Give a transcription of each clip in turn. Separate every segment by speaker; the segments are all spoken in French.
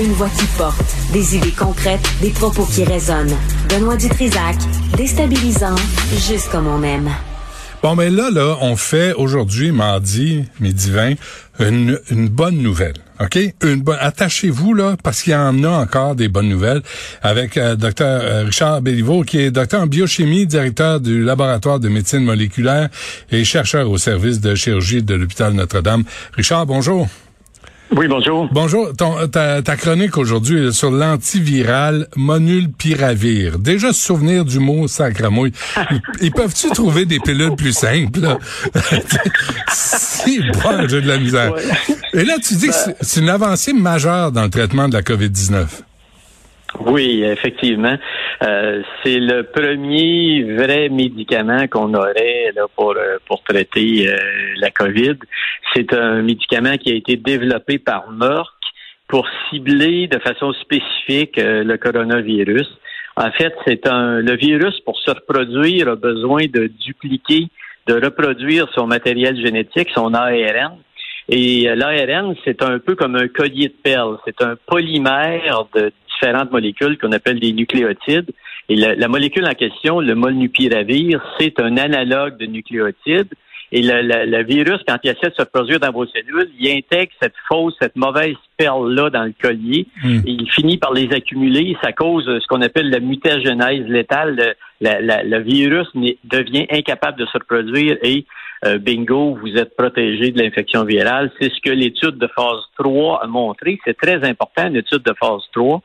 Speaker 1: Une voix qui porte, des idées concrètes, des propos qui résonnent. Benoît Dutrisac, déstabilisant, juste comme on aime.
Speaker 2: Bon, mais là, là, on fait aujourd'hui, mardi, midi 20, une, une bonne nouvelle. OK? Une bonne, attachez-vous, là, parce qu'il y en a encore des bonnes nouvelles avec euh, Dr. Euh, Richard Béliveau, qui est docteur en biochimie, directeur du laboratoire de médecine moléculaire et chercheur au service de chirurgie de l'hôpital Notre-Dame. Richard, bonjour.
Speaker 3: Oui, bonjour.
Speaker 2: Bonjour. Ton, ta, ta, chronique aujourd'hui est sur l'antiviral Monulpiravir. Déjà se souvenir du mot sacramouille. Ils, peuvent-tu trouver des pilules plus simples? si, bon, j'ai de la misère. Et là, tu dis que c'est une avancée majeure dans le traitement de la COVID-19.
Speaker 3: Oui, effectivement. Euh, c'est le premier vrai médicament qu'on aurait là, pour, euh, pour traiter euh, la COVID. C'est un médicament qui a été développé par Merck pour cibler de façon spécifique le coronavirus. En fait, c'est un le virus pour se reproduire a besoin de dupliquer, de reproduire son matériel génétique, son ARN. Et l'ARN, c'est un peu comme un collier de perles. C'est un polymère de différentes molécules qu'on appelle des nucléotides. Et la, molécule en question, le molnupiravir, c'est un analogue de nucléotides. Et le, virus, quand il essaie de se produire dans vos cellules, il intègre cette fausse, cette mauvaise perle-là dans le collier. Hmm. Et il finit par les accumuler. Ça cause ce qu'on appelle la mutagénèse létale. Le, virus devient incapable de se reproduire et euh, bingo, vous êtes protégé de l'infection virale. C'est ce que l'étude de phase 3 a montré. C'est très important, une étude de phase 3.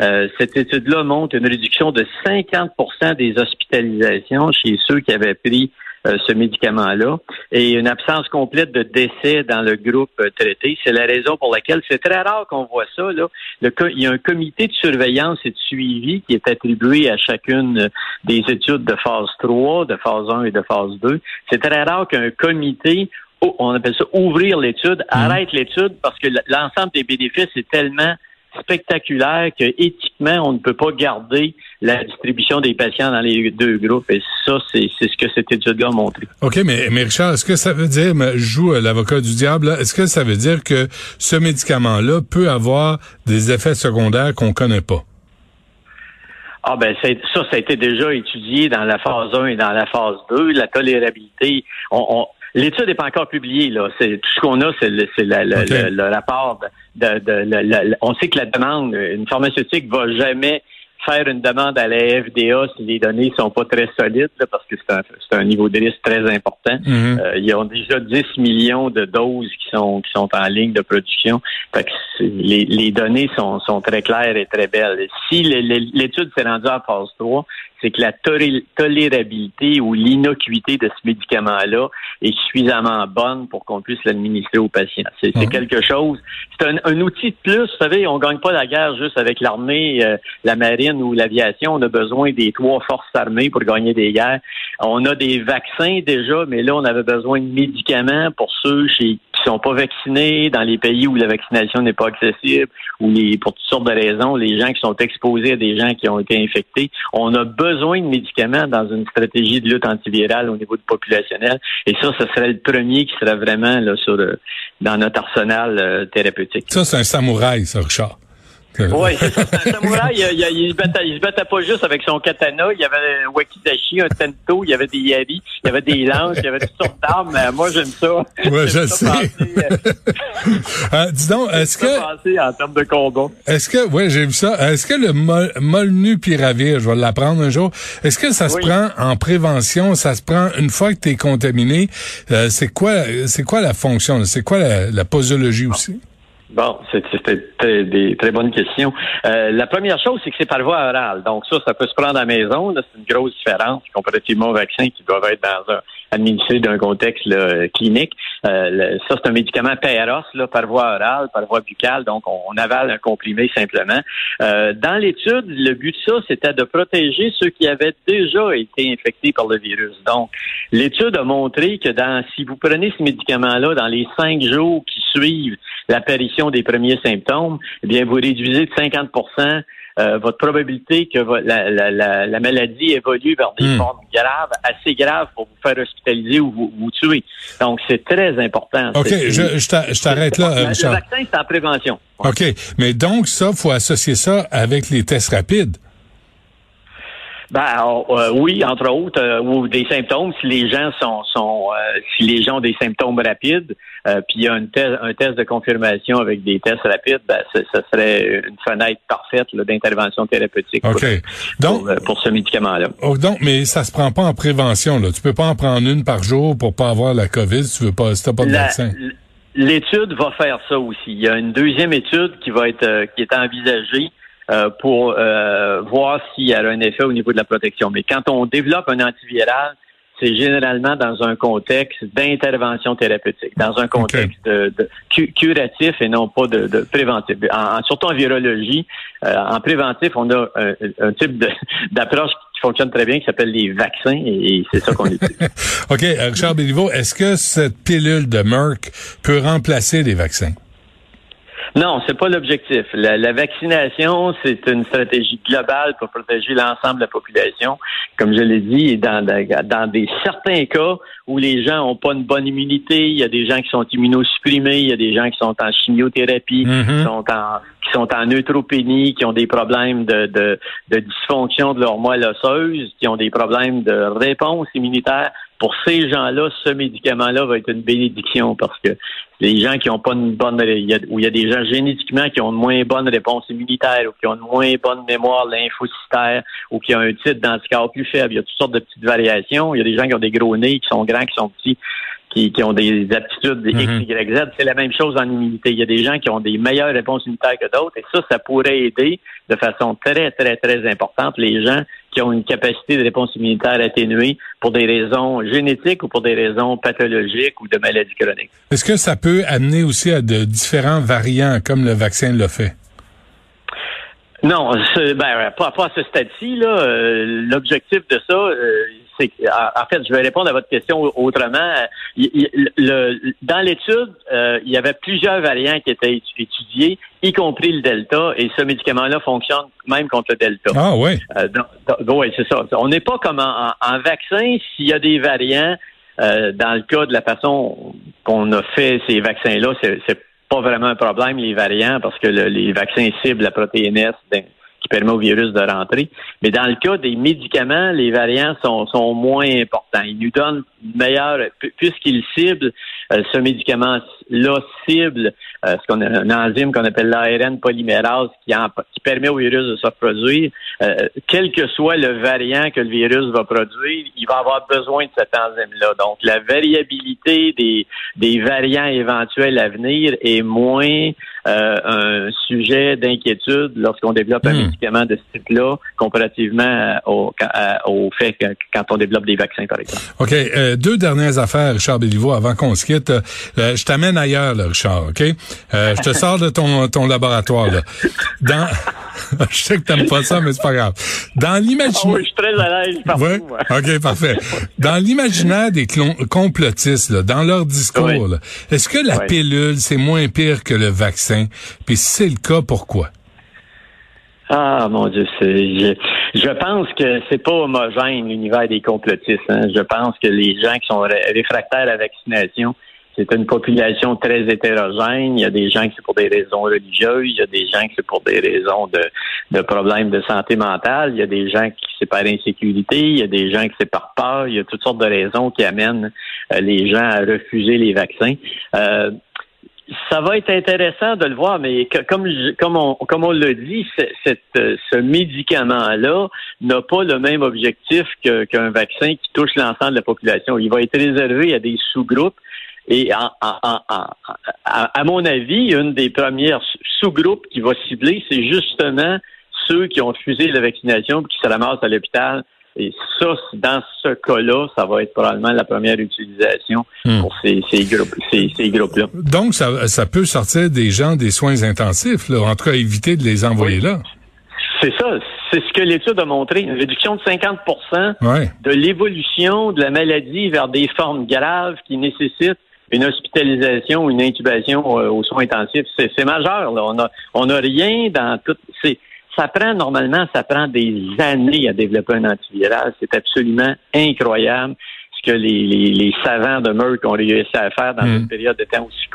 Speaker 3: Euh, cette étude-là montre une réduction de 50% des hospitalisations chez ceux qui avaient pris euh, ce médicament-là et une absence complète de décès dans le groupe euh, traité. C'est la raison pour laquelle c'est très rare qu'on voit ça. Là. Le, il y a un comité de surveillance et de suivi qui est attribué à chacune des études de phase 3, de phase 1 et de phase 2. C'est très rare qu'un comité on appelle ça ouvrir l'étude, mmh. arrête l'étude parce que l'ensemble des bénéfices est tellement spectaculaire que éthiquement, on ne peut pas garder la distribution des patients dans les deux groupes. Et ça, c'est ce que cette étude-là a montré.
Speaker 2: OK, mais, mais Richard, est-ce que ça veut dire, je joue l'avocat du diable, est-ce que ça veut dire que ce médicament-là peut avoir des effets secondaires qu'on connaît pas?
Speaker 3: Ah ben ça, ça a été déjà étudié dans la phase 1 et dans la phase 2. La tolérabilité, on, L'étude n'est pas encore publiée. Là. C'est, tout ce qu'on a, c'est, le, le, rapport de, de, On sait que la demande, une pharmaceutique va jamais faire une demande à la FDA si les données sont pas très solides, parce que c'est un, c'est un niveau de risque très important. Mm-hmm. Euh, ils ont déjà 10 millions de doses qui sont qui sont en ligne de production. Fait que les, les données sont, sont très claires et très belles. Si l'étude s'est rendue à phase 3, c'est que la tolérabilité ou l'innocuité de ce médicament-là est suffisamment bonne pour qu'on puisse l'administrer aux patients. C'est quelque chose. C'est un, outil de plus. Vous savez, on gagne pas la guerre juste avec l'armée, euh, la marine ou l'aviation. On a besoin des trois forces armées pour gagner des guerres. On a des vaccins déjà, mais là, on avait besoin de médicaments pour ceux chez sont pas vaccinés, dans les pays où la vaccination n'est pas accessible, ou les, pour toutes sortes de raisons, les gens qui sont exposés à des gens qui ont été infectés, on a besoin de médicaments dans une stratégie de lutte antivirale au niveau du populationnel. Et ça, ce serait le premier qui serait vraiment là, sur dans notre arsenal euh, thérapeutique.
Speaker 2: Ça, c'est un samouraï, ça, Richard.
Speaker 3: Oui, c'est ça. un samouraï, il, il, se battait, il, se battait, pas juste avec son katana. Il y avait un wakizashi, un tento, il y avait des yari, il y avait des lances, il y avait toutes sortes d'armes. Mais moi, j'aime ça.
Speaker 2: Oui, je sais. euh, euh, dis donc, est-ce que...
Speaker 3: en termes de combat.
Speaker 2: Est-ce que... Oui, j'ai vu ça. Est-ce que le mol, molnupiravir, je vais l'apprendre un jour, est-ce que ça se prend en prévention? Ça se prend une fois que tu es contaminé? Euh, c'est quoi c'est quoi la fonction? C'est quoi la, la posologie aussi?
Speaker 3: Bon, c'était des très bonnes questions. Euh, la première chose, c'est que c'est par voie orale. Donc ça, ça peut se prendre à la maison. C'est une grosse différence comparativement au vaccin qui doit être dans un, administré d'un contexte clinique. Euh, ça, c'est un médicament PROS là, par voie orale, par voie buccale. Donc, on, avale un comprimé simplement. Euh, dans l'étude, le but de ça, c'était de protéger ceux qui avaient déjà été infectés par le virus. Donc, l'étude a montré que dans, si vous prenez ce médicament-là dans les cinq jours qui suivent l'apparition des premiers symptômes, eh bien, vous réduisez de 50% euh, votre probabilité que la, maladie évolue vers des hmm. formes graves, assez graves pour vous faire hospitaliser ou vous, tuer. Donc, c'est très important.
Speaker 2: OK, je, je t'arrête là,
Speaker 3: Le vaccin, c'est en prévention.
Speaker 2: OK, mais donc ça, faut associer ça avec les tests rapides.
Speaker 3: Ben euh, oui, entre autres, euh, ou des symptômes si les gens sont, sont euh, si les gens ont des symptômes rapides, puis il y a un test de confirmation avec des tests rapides, ben ce serait une fenêtre parfaite d'intervention thérapeutique pour, donc, pour, ce médicament-là.
Speaker 2: Oh, donc, mais ça se prend pas en prévention là. Tu peux pas en prendre une par jour pour pas avoir la COVID si tu veux pas, si t'as pas de vaccin.
Speaker 3: L'étude va faire ça aussi. Il y a une deuxième étude qui va être qui est envisagée euh, pour euh, voir s'il y a un effet au niveau de la protection. Mais quand on développe un antiviral, c'est généralement dans un contexte d'intervention thérapeutique, dans un contexte de, curatif et non pas de, de préventif. En, surtout en virologie, euh, en préventif, on a un, type d'approche qui fonctionne très bien qui s'appelle les vaccins et, c'est ça qu'on utilise.
Speaker 2: OK. Richard Béliveau, est-ce que cette pilule de Merck peut remplacer les vaccins?
Speaker 3: Non, c'est pas l'objectif. La, vaccination, c'est une stratégie globale pour protéger l'ensemble de la population. Comme je l'ai dit, dans, dans des certains cas où les gens n'ont pas une bonne immunité, il y a des gens qui sont immunosupprimés, il y a des gens qui sont en chimiothérapie, qui sont en qui sont en neutropénie, qui ont des problèmes de, de, de dysfonction de leur moelle osseuse, qui ont des problèmes de réponse immunitaire pour ces gens-là, ce médicament-là va être une bénédiction parce que les gens qui ont pas une bonne, où il y a des gens génétiquement qui ont une moins bonne réponse immunitaire ou qui ont une moins bonne mémoire lymphocytaire ou qui ont un titre d'anticorps plus faible, il y a toutes sortes de petites variations. Il y a des gens qui ont des gros nez, qui sont grands, qui sont petits. Qui, ont des aptitudes X, mhm. Y, Z. C'est la même chose en immunité. Il y a des gens qui ont des meilleures réponses immunitaires que d'autres, et ça, ça pourrait aider de façon très, très, très importante les gens qui ont une capacité de réponse immunitaire atténuée pour des raisons génétiques ou pour des raisons pathologiques ou de maladies chroniques.
Speaker 2: Est-ce que ça peut amener aussi à de différents variants comme le vaccin l'a fait?
Speaker 3: Non, ben, pas, pas à ce stade-ci. Euh, l'objectif de ça, euh, c'est en fait, je vais répondre à votre question autrement. dans l'étude, euh, il y avait plusieurs variants qui étaient étudiés, y compris le Delta, et ce médicament-là fonctionne même contre le Delta.
Speaker 2: Ah oui.
Speaker 3: Euh, oui, c'est ça. On n'est pas comme en, vaccin s'il y a des variants. Euh, dans le cas de la façon qu'on a fait ces vaccins-là, c'est pas vraiment un problème les variants parce que les vaccins ciblent la protéine S qui permet au virus de rentrer. Mais dans le cas des médicaments, les variants sont, sont moins importants. Ils nous donnent meilleur, puisqu'ils ciblent euh, ce médicament-là cible euh, ce qu'on a un enzyme qu'on appelle l'ARN polymérase qui, qui permet au virus de se reproduire. Euh, quel que soit le variant que le virus va produire, il va avoir besoin de cet enzyme-là. Donc, la variabilité des, des variants éventuels à venir est moins un sujet d'inquiétude lorsqu'on développe un hmm. médicament de ce type-là comparativement au, au fait que quand on développe des vaccins, par exemple.
Speaker 2: OK deux dernières affaires, Richard Béliveau, avant qu'on se quitte. Euh, je t'amène ailleurs, là, Richard, OK? Euh, je te sors de ton, ton laboratoire, là. Dans... je sais que t'aimes pas ça, mais c'est pas grave. Dans l'imaginaire...
Speaker 3: Ah oui, je suis très à l'aise
Speaker 2: ouais? OK, parfait. Dans l'imaginaire des complotistes, là, dans leur discours, est-ce que la pilule, c'est moins pire que le vaccin? Puis si c'est le cas, pourquoi?
Speaker 3: Ah mon Dieu, c'est je, pense que c'est pas homogène l'univers des complotistes. Hein. Je pense que les gens qui sont réfractaires à la vaccination, c'est une population très hétérogène. Il y a des gens qui c'est pour des raisons religieuses, il y a des gens qui c'est pour des raisons de, de problèmes de santé mentale, il y a des gens qui c'est par insécurité, il y a des gens qui c'est par peur, il y a toutes sortes de raisons qui amènent euh, les gens à refuser les vaccins. Euh, ça va être intéressant de le voir, mais comme comme on comme on l'a dit, euh, ce médicament-là n'a pas le même objectif qu'un vaccin qui touche l'ensemble de la population. Il va être réservé à des sous-groupes. Et à mon avis, une des premières sous-groupes qui va cibler, c'est justement ceux qui ont refusé la vaccination et qui se ramassent à l'hôpital et ça, dans ce cas-là, ça va être probablement la première utilisation hmm. pour ces, ces groupes, ces, ces groupes-là.
Speaker 2: Donc, ça, ça peut sortir des gens des soins intensifs, là. en tout cas, éviter de les envoyer là.
Speaker 3: C'est ça, c'est ce que l'étude a montré, une réduction de 50% de l'évolution de la maladie vers des formes graves qui nécessitent une hospitalisation, une intubation euh, aux soins intensifs. C'est majeur. Là. On a, on a rien dans tout. C'est Ça prend normalement, ça prend des années à développer un antiviral. C'est absolument incroyable ce que les, les, savants de Merck ont réussi à faire dans hmm. une période de temps aussi,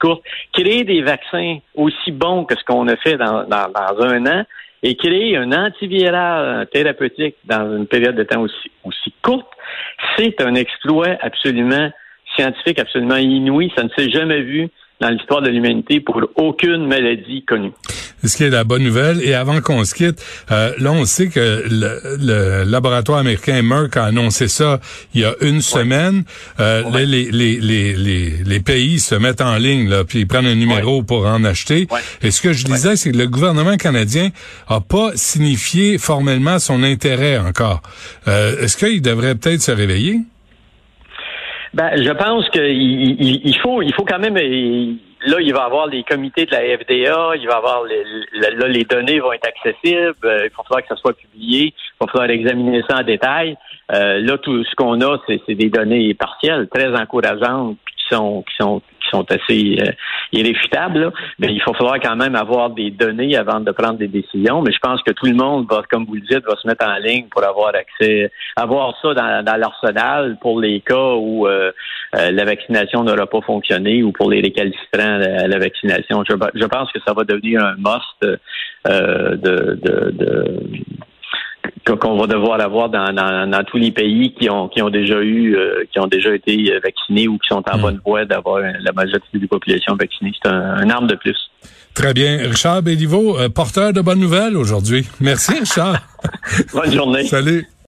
Speaker 3: courte. Créer des vaccins aussi bons que ce qu'on a fait dans, dans, dans un an et créer un antiviral thérapeutique dans une période de temps aussi, aussi courte, c'est un exploit absolument scientifique, absolument inouï. Ça ne s'est jamais vu dans l'histoire de l'humanité pour aucune maladie connue.
Speaker 2: Ce qui est la bonne nouvelle. Et avant qu'on se quitte, euh, là, on sait que le, laboratoire américain Merck a annoncé ça il y a une semaine. Euh, les, les, les, les, pays se mettent en ligne, là, puis ils prennent un numéro pour en acheter. Et ce que je disais, c'est que le gouvernement canadien a pas signifié formellement son intérêt encore. Euh, est-ce qu'il devrait peut-être se réveiller?
Speaker 3: Ben, je pense qu'il il, faut, il faut quand même. là, il va avoir les comités de la FDA, il va avoir les, là, les données vont être accessibles. Euh, il va falloir que ça soit publié. Il va falloir examiner ça en détail. Euh, là, tout ce qu'on a, c'est des données partielles, très encourageantes, qui sont, qui sont sont assez euh, irréfutables. Mais il faut falloir quand même avoir des données avant de prendre des décisions. Mais je pense que tout le monde va, comme vous le dites, va se mettre en ligne pour avoir accès, avoir ça dans, l'arsenal pour les cas où euh, euh, la vaccination n'aura pas fonctionné ou pour les récalcitrants à la, vaccination. Je, pense que ça va devenir un must de, de, de qu'on va devoir avoir dans, dans, tous les pays qui ont qui ont déjà eu euh, qui ont déjà été vaccinés ou qui sont en hmm. bonne voie d'avoir la majorité des populations vaccinées. C'est un, arme de plus.
Speaker 2: Très bien. Richard Béliveau, euh, porteur de bonnes nouvelles aujourd'hui. Merci, Richard.
Speaker 3: Bonne journée.
Speaker 2: Salut.